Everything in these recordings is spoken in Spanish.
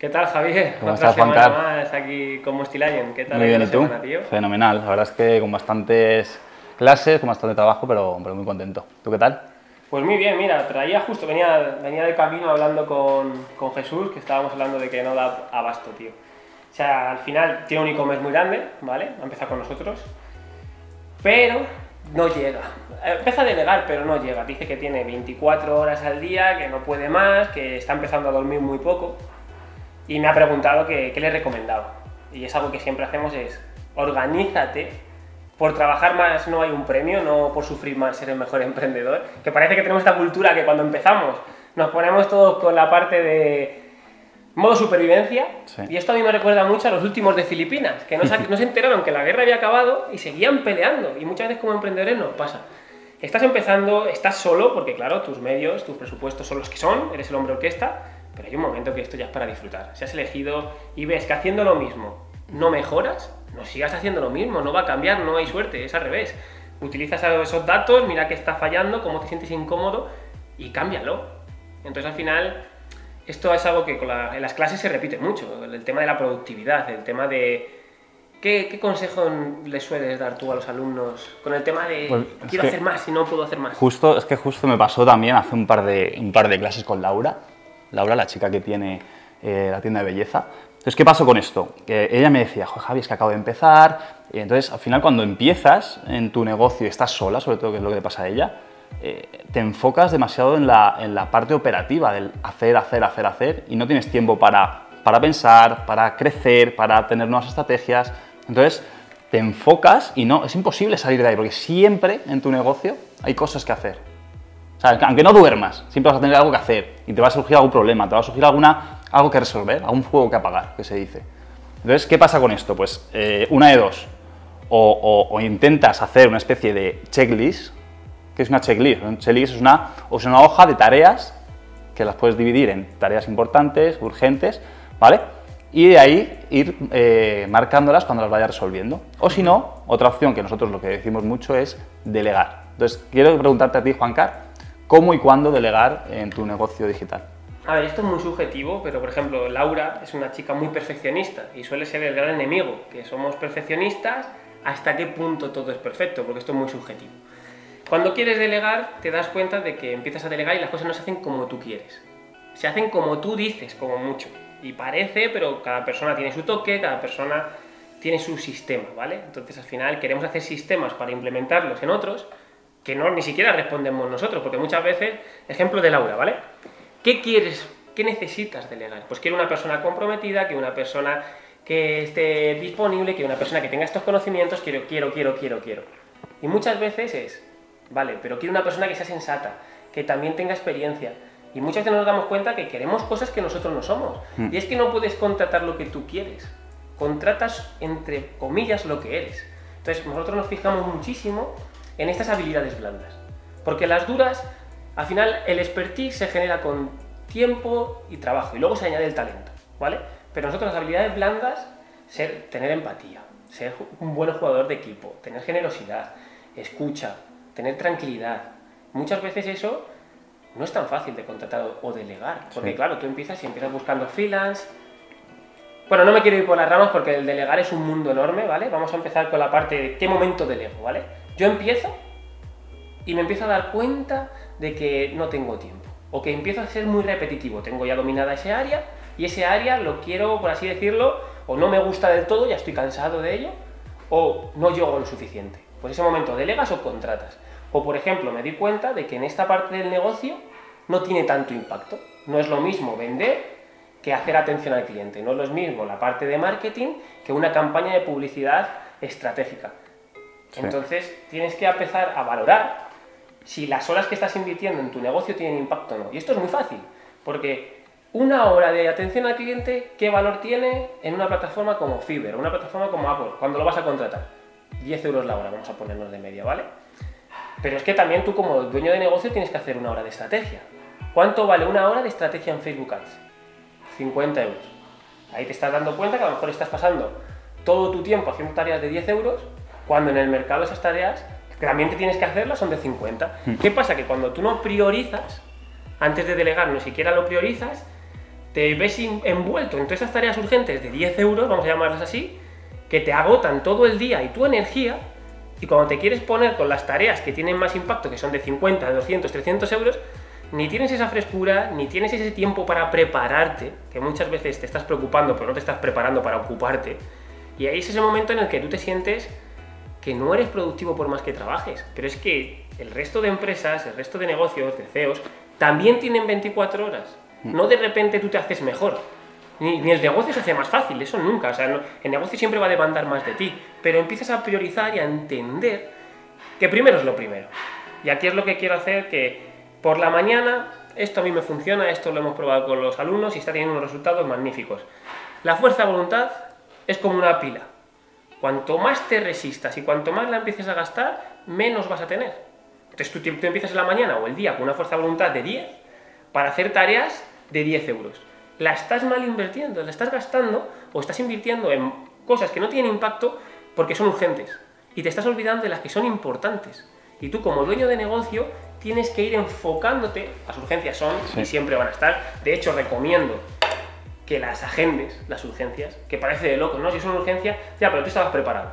¿Qué tal, Javier? ¿Cómo Otra estás, Juan semana Carlos? más aquí con Mostilayen. ¿Qué tal Muy bien, ¿y tú? semana, tío? Fenomenal. La verdad es que con bastantes clases, con bastante trabajo, pero, pero muy contento. ¿Tú qué tal? Pues muy bien, mira, traía justo, venía, venía de camino hablando con, con Jesús, que estábamos hablando de que no da abasto, tío. O sea, al final tiene un e-commerce muy grande, ¿vale? Ha empezado con nosotros, pero no llega. Empieza a delegar, pero no llega. Dice que tiene 24 horas al día, que no puede más, que está empezando a dormir muy poco. Y me ha preguntado que- qué le recomendaba. Y es algo que siempre hacemos, es organízate. Por trabajar más no hay un premio, no por sufrir más ser el mejor emprendedor. Que parece que tenemos esta cultura que cuando empezamos nos ponemos todos con la parte de modo supervivencia. Sí. Y esto a mí me recuerda mucho a los últimos de Filipinas, que no se, no se enteraron que la guerra había acabado y seguían peleando. Y muchas veces como emprendedores nos pasa. Estás empezando, estás solo, porque claro, tus medios, tus presupuestos son los que son, eres el hombre orquesta, pero hay un momento que esto ya es para disfrutar. Si has elegido y ves que haciendo lo mismo no mejoras, no sigas haciendo lo mismo, no va a cambiar, no hay suerte, es al revés. Utilizas esos datos, mira que está fallando, cómo te sientes incómodo y cámbialo. Entonces al final esto es algo que con la- en las clases se repite mucho, el tema de la productividad, el tema de... ¿Qué, qué consejo le sueles dar tú a los alumnos con el tema de Pues, quiero hacer más y no puedo hacer más? Justo, es que justo me pasó también hace un par de, un par de clases con Laura. Laura, la chica que tiene eh, la tienda de belleza. Entonces, ¿qué pasó con esto? Ella me decía, Joder, Javi, es que acabo de empezar. Y entonces, al final, cuando empiezas en tu negocio y estás sola, sobre todo que es lo que le pasa a ella, eh, te enfocas demasiado en la, en la parte operativa del hacer, hacer, hacer, hacer y no tienes tiempo para, para pensar, para crecer, para tener nuevas estrategias. Entonces, te enfocas y no, es imposible salir de ahí porque siempre en tu negocio hay cosas que hacer. O sea, aunque no duermas, siempre vas a tener algo que hacer y te va a surgir algún problema, te va a surgir alguna, algo que resolver, algún fuego que apagar, que se dice. Entonces, ¿qué pasa con esto? Pues eh, una de dos. O, o- o intentas hacer una especie de checklist. ¿Qué es una checklist? Un checklist es una, o es una hoja de tareas que las puedes dividir en tareas importantes, urgentes, ¿vale? Y de ahí ir eh, marcándolas cuando las vayas resolviendo. O si no, otra opción que nosotros lo que decimos mucho es delegar. Entonces, quiero preguntarte a ti, Juancar, ¿cómo y cuándo delegar en tu negocio digital? A ver, esto es muy subjetivo, pero por ejemplo, Laura es una chica muy perfeccionista y suele ser el gran enemigo, que somos perfeccionistas, hasta qué punto todo es perfecto, porque esto es muy subjetivo. Cuando quieres delegar, te das cuenta de que empiezas a delegar y las cosas no se hacen como tú quieres. Se hacen como tú dices, como mucho. Y parece, pero cada persona tiene su toque, cada persona tiene su sistema, ¿vale? Entonces al final queremos hacer sistemas para implementarlos en otros que no ni siquiera respondemos nosotros, porque muchas veces, ejemplo de Laura, ¿vale? ¿Qué quieres, qué necesitas delegar? Pues quiero una persona comprometida, que una persona que esté disponible, que una persona que tenga estos conocimientos, quiero, quiero, quiero, quiero, quiero. Y muchas veces es, vale, pero quiero una persona que sea sensata, que también tenga experiencia. Y muchas veces nos damos cuenta que queremos cosas que nosotros no somos. Y es que no puedes contratar lo que tú quieres. Contratas, entre comillas, lo que eres. Entonces, nosotros nos fijamos muchísimo en estas habilidades blandas. Porque las duras, al final, el expertise se genera con tiempo y trabajo. Y luego se añade el talento, ¿vale? Pero nosotros las habilidades blandas, ser, tener empatía, ser un buen jugador de equipo, tener generosidad, escucha, tener tranquilidad. Muchas veces eso no es tan fácil de contratar o- o delegar. Porque Sí. claro, tú empiezas y empiezas buscando freelance. Bueno, no me quiero ir por las ramas porque el delegar es un mundo enorme, ¿vale? Vamos a empezar con la parte de qué momento delego, ¿vale? Yo empiezo y me empiezo a dar cuenta de que no tengo tiempo. O que empiezo a ser muy repetitivo. Tengo ya dominada ese área y ese área lo quiero, por así decirlo, o no me gusta del todo, ya estoy cansado de ello, o no llego lo suficiente. Pues ese momento delegas o contratas. O por ejemplo, me di cuenta de que en esta parte del negocio no tiene tanto impacto. No es lo mismo vender que hacer atención al cliente. No es lo mismo la parte de marketing que una campaña de publicidad estratégica. Entonces tienes que empezar a valorar si las horas que estás invirtiendo en tu negocio tienen impacto o no. Y esto es muy fácil, porque una hora de atención al cliente, ¿qué valor tiene en una plataforma como Fiverr, una plataforma como Apple, cuando lo vas a contratar? 10 euros la hora, vamos a ponernos de media, ¿vale? Pero es que también tú como dueño de negocio tienes que hacer una hora de estrategia. ¿Cuánto vale una hora de estrategia en Facebook Ads? 50 euros. Ahí te estás dando cuenta que a lo mejor estás pasando todo tu tiempo haciendo tareas de 10 euros, cuando en el mercado esas tareas que también te tienes que hacerlas son de 50. ¿Qué pasa? Que cuando tú no priorizas, antes de delegar, no siquiera lo priorizas, te ves envuelto en todas esas tareas urgentes de 10 euros, vamos a llamarlas así, que te agotan todo el día y tu energía, y cuando te quieres poner con las tareas que tienen más impacto, que son de 50, 200, 300 euros, ni tienes esa frescura, ni tienes ese tiempo para prepararte, que muchas veces te estás preocupando, pero no te estás preparando para ocuparte. Y ahí es ese momento en el que tú te sientes que no eres productivo por más que trabajes. Pero es que el resto de empresas, el resto de negocios, de CEOs, también tienen 24 horas. Mm. No de repente tú te haces mejor. Ni, el negocio se hace más fácil, eso nunca. O sea, el negocio siempre va a demandar más de ti. Pero empiezas a priorizar y a entender que primero es lo primero. Y aquí es lo que quiero hacer, que por la mañana esto a mí me funciona, esto lo hemos probado con los alumnos y está teniendo unos resultados magníficos. La fuerza de voluntad es como una pila. Cuanto más te resistas y cuanto más la empieces a gastar, menos vas a tener. Entonces tú, tú empiezas en la mañana o el día con una fuerza de voluntad de 10 para hacer tareas de 10 euros. La estás mal invirtiendo, la estás gastando o estás invirtiendo en cosas que no tienen impacto porque son urgentes y te estás olvidando de las que son importantes. Y tú como dueño de negocio tienes que ir enfocándote, las urgencias son y siempre van a estar, de hecho recomiendo que las agendes, las urgencias, que parece de loco, ¿no? Si es una urgencia, ya, pero tú estabas preparado.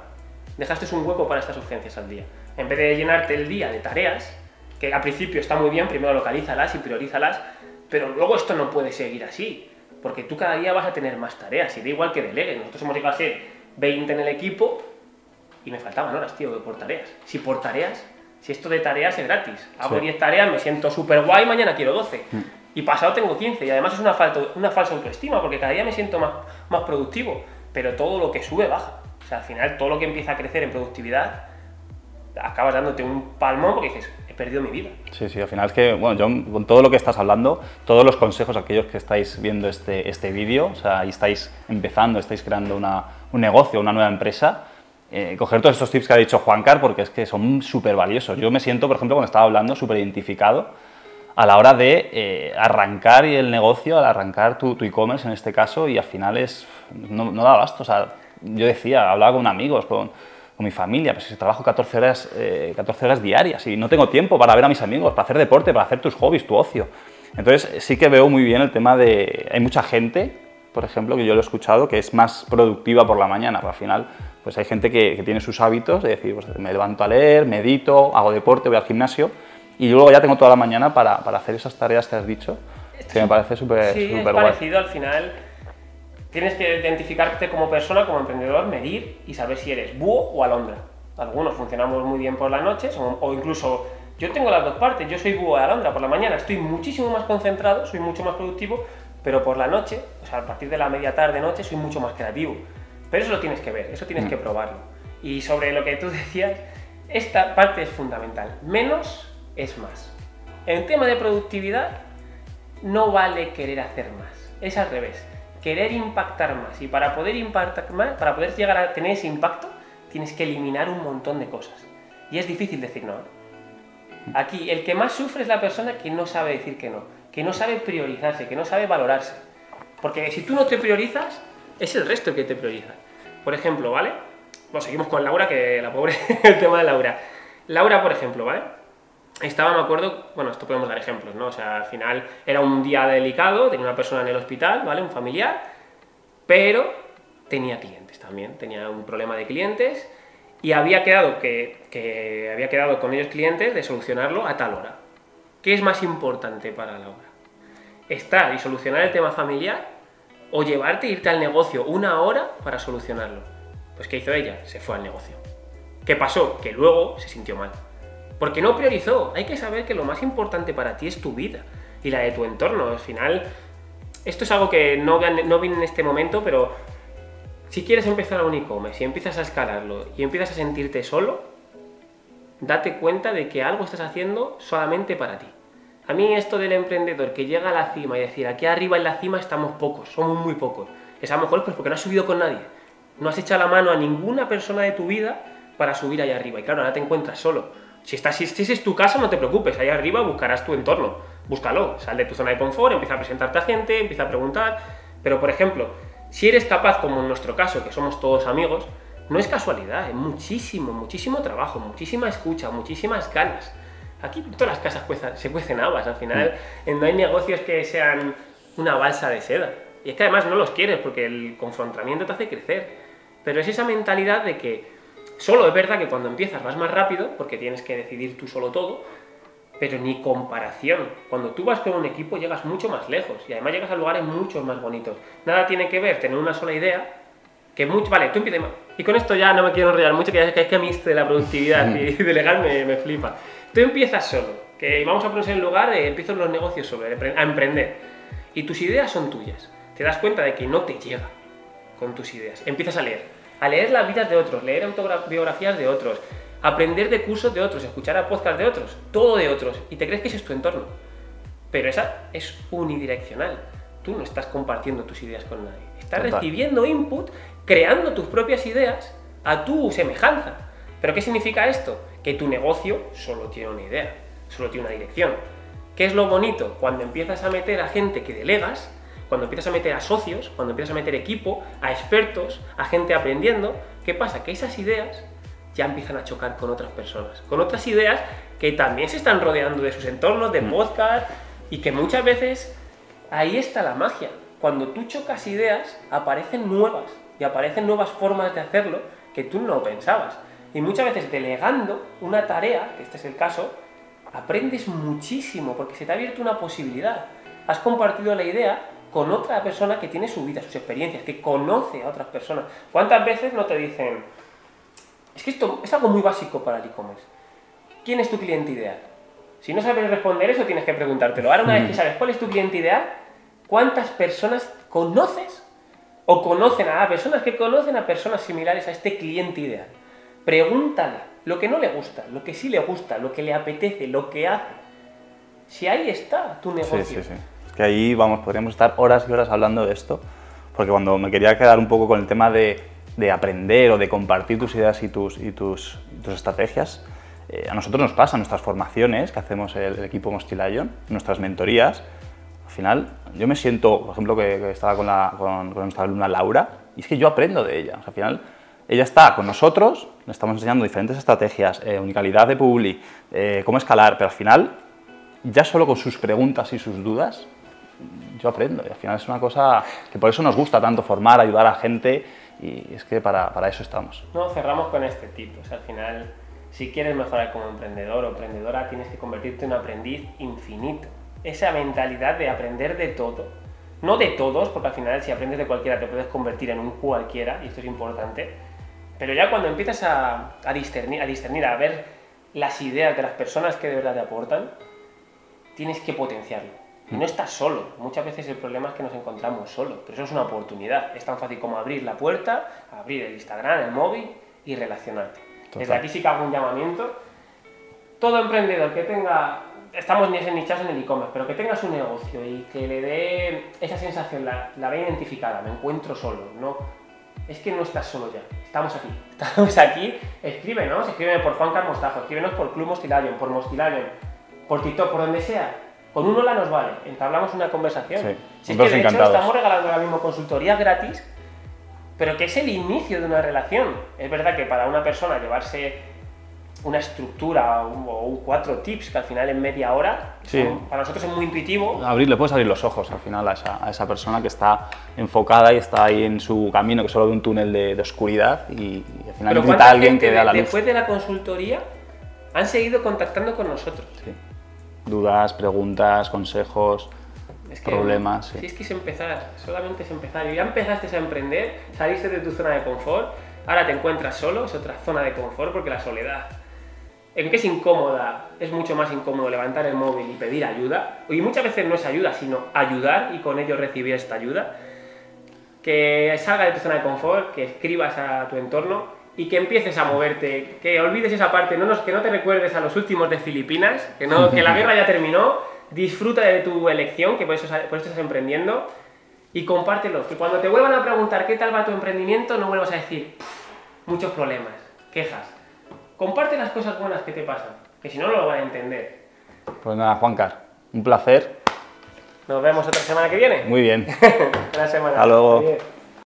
Dejaste un hueco para estas urgencias al día. En vez de llenarte el día de tareas, que al principio está muy bien, primero localízalas y priorízalas, pero luego esto no puede seguir así porque tú cada día vas a tener más tareas y da igual que delegues. Nosotros hemos llegado a ser 20 en el equipo y me faltaban horas, tío, por tareas. Si por tareas, si esto de tareas es gratis, hago 10 tareas, me siento súper guay, mañana quiero 12. Mm. Y pasado tengo 15 y además es una, falta, una falsa autoestima porque cada día me siento más, más productivo, pero todo lo que sube baja. O sea, al final todo lo que empieza a crecer en productividad acabas dándote un palmón porque dices, he perdido mi vida. Sí, sí, al final es que, bueno, yo con todo lo que estás hablando, todos los consejos, aquellos que estáis viendo este, este vídeo, o sea, y estáis empezando, estáis creando una, un negocio, una nueva empresa, eh, coger todos estos tips que ha dicho Juancar porque es que son súper valiosos. Yo me siento, por ejemplo, cuando estaba hablando, súper identificado a la hora de eh, arrancar el negocio, al arrancar tu e-commerce en este caso, y al final es, no, no da abasto. O sea, yo decía, hablaba con amigos, con mi familia, pues si trabajo 14 horas, 14 eh, horas diarias y no tengo tiempo para ver a mis amigos, para hacer deporte, para hacer tus hobbies, tu ocio. Entonces sí que veo muy bien el tema de... Hay mucha gente, por ejemplo, que yo lo he escuchado, que es más productiva por la mañana, pero al final pues hay gente que, tiene sus hábitos de decir, pues me levanto a leer, medito, hago deporte, voy al gimnasio y luego ya tengo toda la mañana para, para hacer esas tareas que has dicho, que me parece súper sí, es parecido al final Tienes que identificarte como persona, como emprendedor, medir y saber si eres búho o alondra. Algunos funcionamos muy bien por las noches o, incluso yo tengo las dos partes. Yo soy búho o alondra. Por la mañana estoy muchísimo más concentrado, soy mucho más productivo, pero por la noche, o sea, a partir de la media tarde, noche, soy mucho más creativo. Pero eso lo tienes que ver, eso tienes mm. que probarlo. Y sobre lo que tú decías, esta parte es fundamental. Menos es más. En tema de productividad, no vale querer hacer más. Es al revés querer impactar más. Y para poder impactar más, para poder llegar a tener ese impacto, tienes que eliminar un montón de cosas. Y es difícil decir no. Aquí, el que más sufre es la persona que no sabe decir que no, que no sabe priorizarse, que no sabe valorarse. Porque si tú no te priorizas, es el resto el que te prioriza. Por ejemplo, ¿vale? Seguimos con Laura, que la pobre, el tema de Laura. Laura, por ejemplo, ¿vale? Estaba, me acuerdo, bueno, esto podemos dar ejemplos, ¿no? O sea, al final era un día delicado, tenía una persona en el hospital, ¿vale? Un familiar, pero tenía clientes también, tenía un problema de clientes y había quedado, que, había quedado con ellos clientes de solucionarlo a tal hora. ¿Qué es más importante para Laura? ¿Estar y solucionar el tema familiar o llevarte e irte al negocio una hora para solucionarlo? Pues ¿qué hizo ella? Se fue al negocio. ¿Qué pasó? Que luego se sintió mal porque no priorizó. Hay que saber que lo más importante para ti es tu vida y la de tu entorno. Al final, esto es algo que no, no viene en este momento, pero si quieres empezar a un e-commerce y empiezas a escalarlo y empiezas a sentirte solo, date cuenta de que algo estás haciendo solamente para ti. A mí esto del emprendedor que llega a la cima y decir, aquí arriba en la cima estamos pocos, somos muy pocos, es a lo mejor pues porque no has subido con nadie. No has echado la mano a ninguna persona de tu vida para subir allá arriba. Y claro, ahora te encuentras solo. Si, estás, si este es tu casa, no te preocupes, ahí arriba buscarás tu entorno. Búscalo, sal de tu zona de confort, empieza a presentarte a gente, empieza a preguntar. Pero, por ejemplo, si eres capaz, como en nuestro caso, que somos todos amigos, no es casualidad, es muchísimo, muchísimo trabajo, muchísima escucha, muchísimas ganas. Aquí todas las casas se cuecen habas, al final mm. no hay negocios que sean una balsa de seda. Y es que además no los quieres porque el confrontamiento te hace crecer. Pero es esa mentalidad de que solo es verdad que cuando empiezas vas más rápido porque tienes que decidir tú solo todo, pero ni comparación. Cuando tú vas con un equipo llegas mucho más lejos y además llegas a lugares mucho más bonitos. Nada tiene que ver tener una sola idea que mucho... Vale, tú empiezas... Y con esto ya no me quiero enrollar mucho, que es que a mí de la productividad y delegar me, me flipa. Tú empiezas solo, que vamos a ponerse en el lugar empiezo los negocios sobre, a emprender. Y tus ideas son tuyas. Te das cuenta de que no te llega con tus ideas. Empiezas a leer. A leer las vidas de otros, leer autobiografías de otros, aprender de cursos de otros, escuchar a podcasts de otros, todo de otros, y te crees que ese es tu entorno. Pero esa es unidireccional. Tú no estás compartiendo tus ideas con nadie. Estás recibiendo input, creando tus propias ideas a tu semejanza. ¿Pero qué significa esto? Que tu negocio solo tiene una idea, solo tiene una dirección. ¿Qué es lo bonito? Cuando empiezas a meter a gente que delegas, cuando empiezas a meter a socios, cuando empiezas a meter equipo, a expertos, a gente aprendiendo, ¿qué pasa? Que esas ideas ya empiezan a chocar con otras personas, con otras ideas que también se están rodeando de sus entornos, de mm. podcast, y que muchas veces ahí está la magia. Cuando tú chocas ideas, aparecen nuevas, y aparecen nuevas formas de hacerlo que tú no pensabas. Y muchas veces delegando una tarea, que este es el caso, aprendes muchísimo porque se te ha abierto una posibilidad. Has compartido la idea con otra persona que tiene su vida, sus experiencias, que conoce a otras personas. ¿Cuántas veces no te dicen, es que esto es algo muy básico para el e-commerce. ¿Quién es tu cliente ideal? Si no sabes responder eso, tienes que preguntártelo. Ahora, una vez que mm. sabes cuál es tu cliente ideal, ¿cuántas personas conoces o conocen a personas que conocen a personas similares a este cliente ideal? Pregúntale lo que no le gusta, lo que sí le gusta, lo que le apetece, lo que hace. Si ahí está tu negocio. Sí, sí, sí. Que ahí, vamos, podríamos estar horas y horas hablando de esto, porque cuando me quería quedar un poco con el tema de de aprender o de compartir tus ideas y tus, y tus, tus estrategias, eh, a nosotros nos pasa, nuestras formaciones que hacemos el, equipo Mostilayon, nuestras mentorías, al final yo me siento, por ejemplo, que, estaba con, la, con, nuestra alumna Laura, y es que yo aprendo de ella. al final ella está con nosotros, le estamos enseñando diferentes estrategias, eh, unicalidad de Publi, eh, cómo escalar, pero al final, ya solo con sus preguntas y sus dudas, yo aprendo. Y al final es una cosa que por eso nos gusta tanto formar, ayudar a gente y es que para, para eso estamos. No, cerramos con este tipo. Al final, si quieres mejorar como emprendedor o emprendedora, tienes que convertirte en un aprendiz infinito. Esa mentalidad de aprender de todo. No de todos, porque al final si aprendes de cualquiera te puedes convertir en un cualquiera, y esto es importante. Pero ya cuando empiezas a, a, discernir, a discernir, a ver las ideas de las personas que de verdad te aportan, tienes que potenciarlo y no estás solo. Muchas veces el problema es que nos encontramos solos, pero eso es una oportunidad. Es tan fácil como abrir la puerta, abrir el Instagram, el móvil y relacionarte. Desde aquí sí que hago un llamamiento. Todo emprendedor que tenga, estamos nichados en el e-commerce, pero que tenga su negocio y que le dé esa sensación, la, la ve identificada, me encuentro solo, no, es que no estás solo ya, estamos aquí, estamos aquí, escríbenos, escríbeme por Juan Carlos Mostajo, escríbenos por Club Mostilayon, por Mostilayon, por TikTok, por donde sea, con un hola nos vale, entablamos una conversación. Sí, si es que de hecho estamos regalando ahora mismo consultoría gratis, pero que es el inicio de una relación. Es verdad que para una persona llevarse una estructura o, cuatro tips que al final en media hora, para nosotros es muy intuitivo. Abrir, le puedes abrir los ojos al final a esa, persona que está enfocada y está ahí en su camino, que solo ve un túnel de, oscuridad y, al final necesita a alguien que vea la luz. Después de la consultoría han seguido contactando con nosotros. Sí dudas, preguntas, consejos, problemas. Sí. es que es empezar, solamente es empezar. Y ya empezaste a emprender, saliste de tu zona de confort, ahora te encuentras solo, es otra zona de confort porque la soledad. En que es incómoda, es mucho más incómodo levantar el móvil y pedir ayuda, y muchas veces no es ayuda, sino ayudar y con ello recibir esta ayuda. Que salga de tu zona de confort, que escribas a tu entorno y que empieces a moverte, que olvides esa parte, no nos, que no te recuerdes a los últimos de Filipinas, que, no, que la guerra ya terminó, disfruta de tu elección, que por eso, por eso estás emprendiendo, y compártelo. Que cuando te vuelvan a preguntar qué tal va tu emprendimiento, no vuelvas a decir muchos problemas, quejas. Comparte las cosas buenas que te pasan, que si no, no lo van a entender. Pues nada, Juancar, un placer. Nos vemos otra semana que viene. Muy bien. Buena semana. Hasta luego.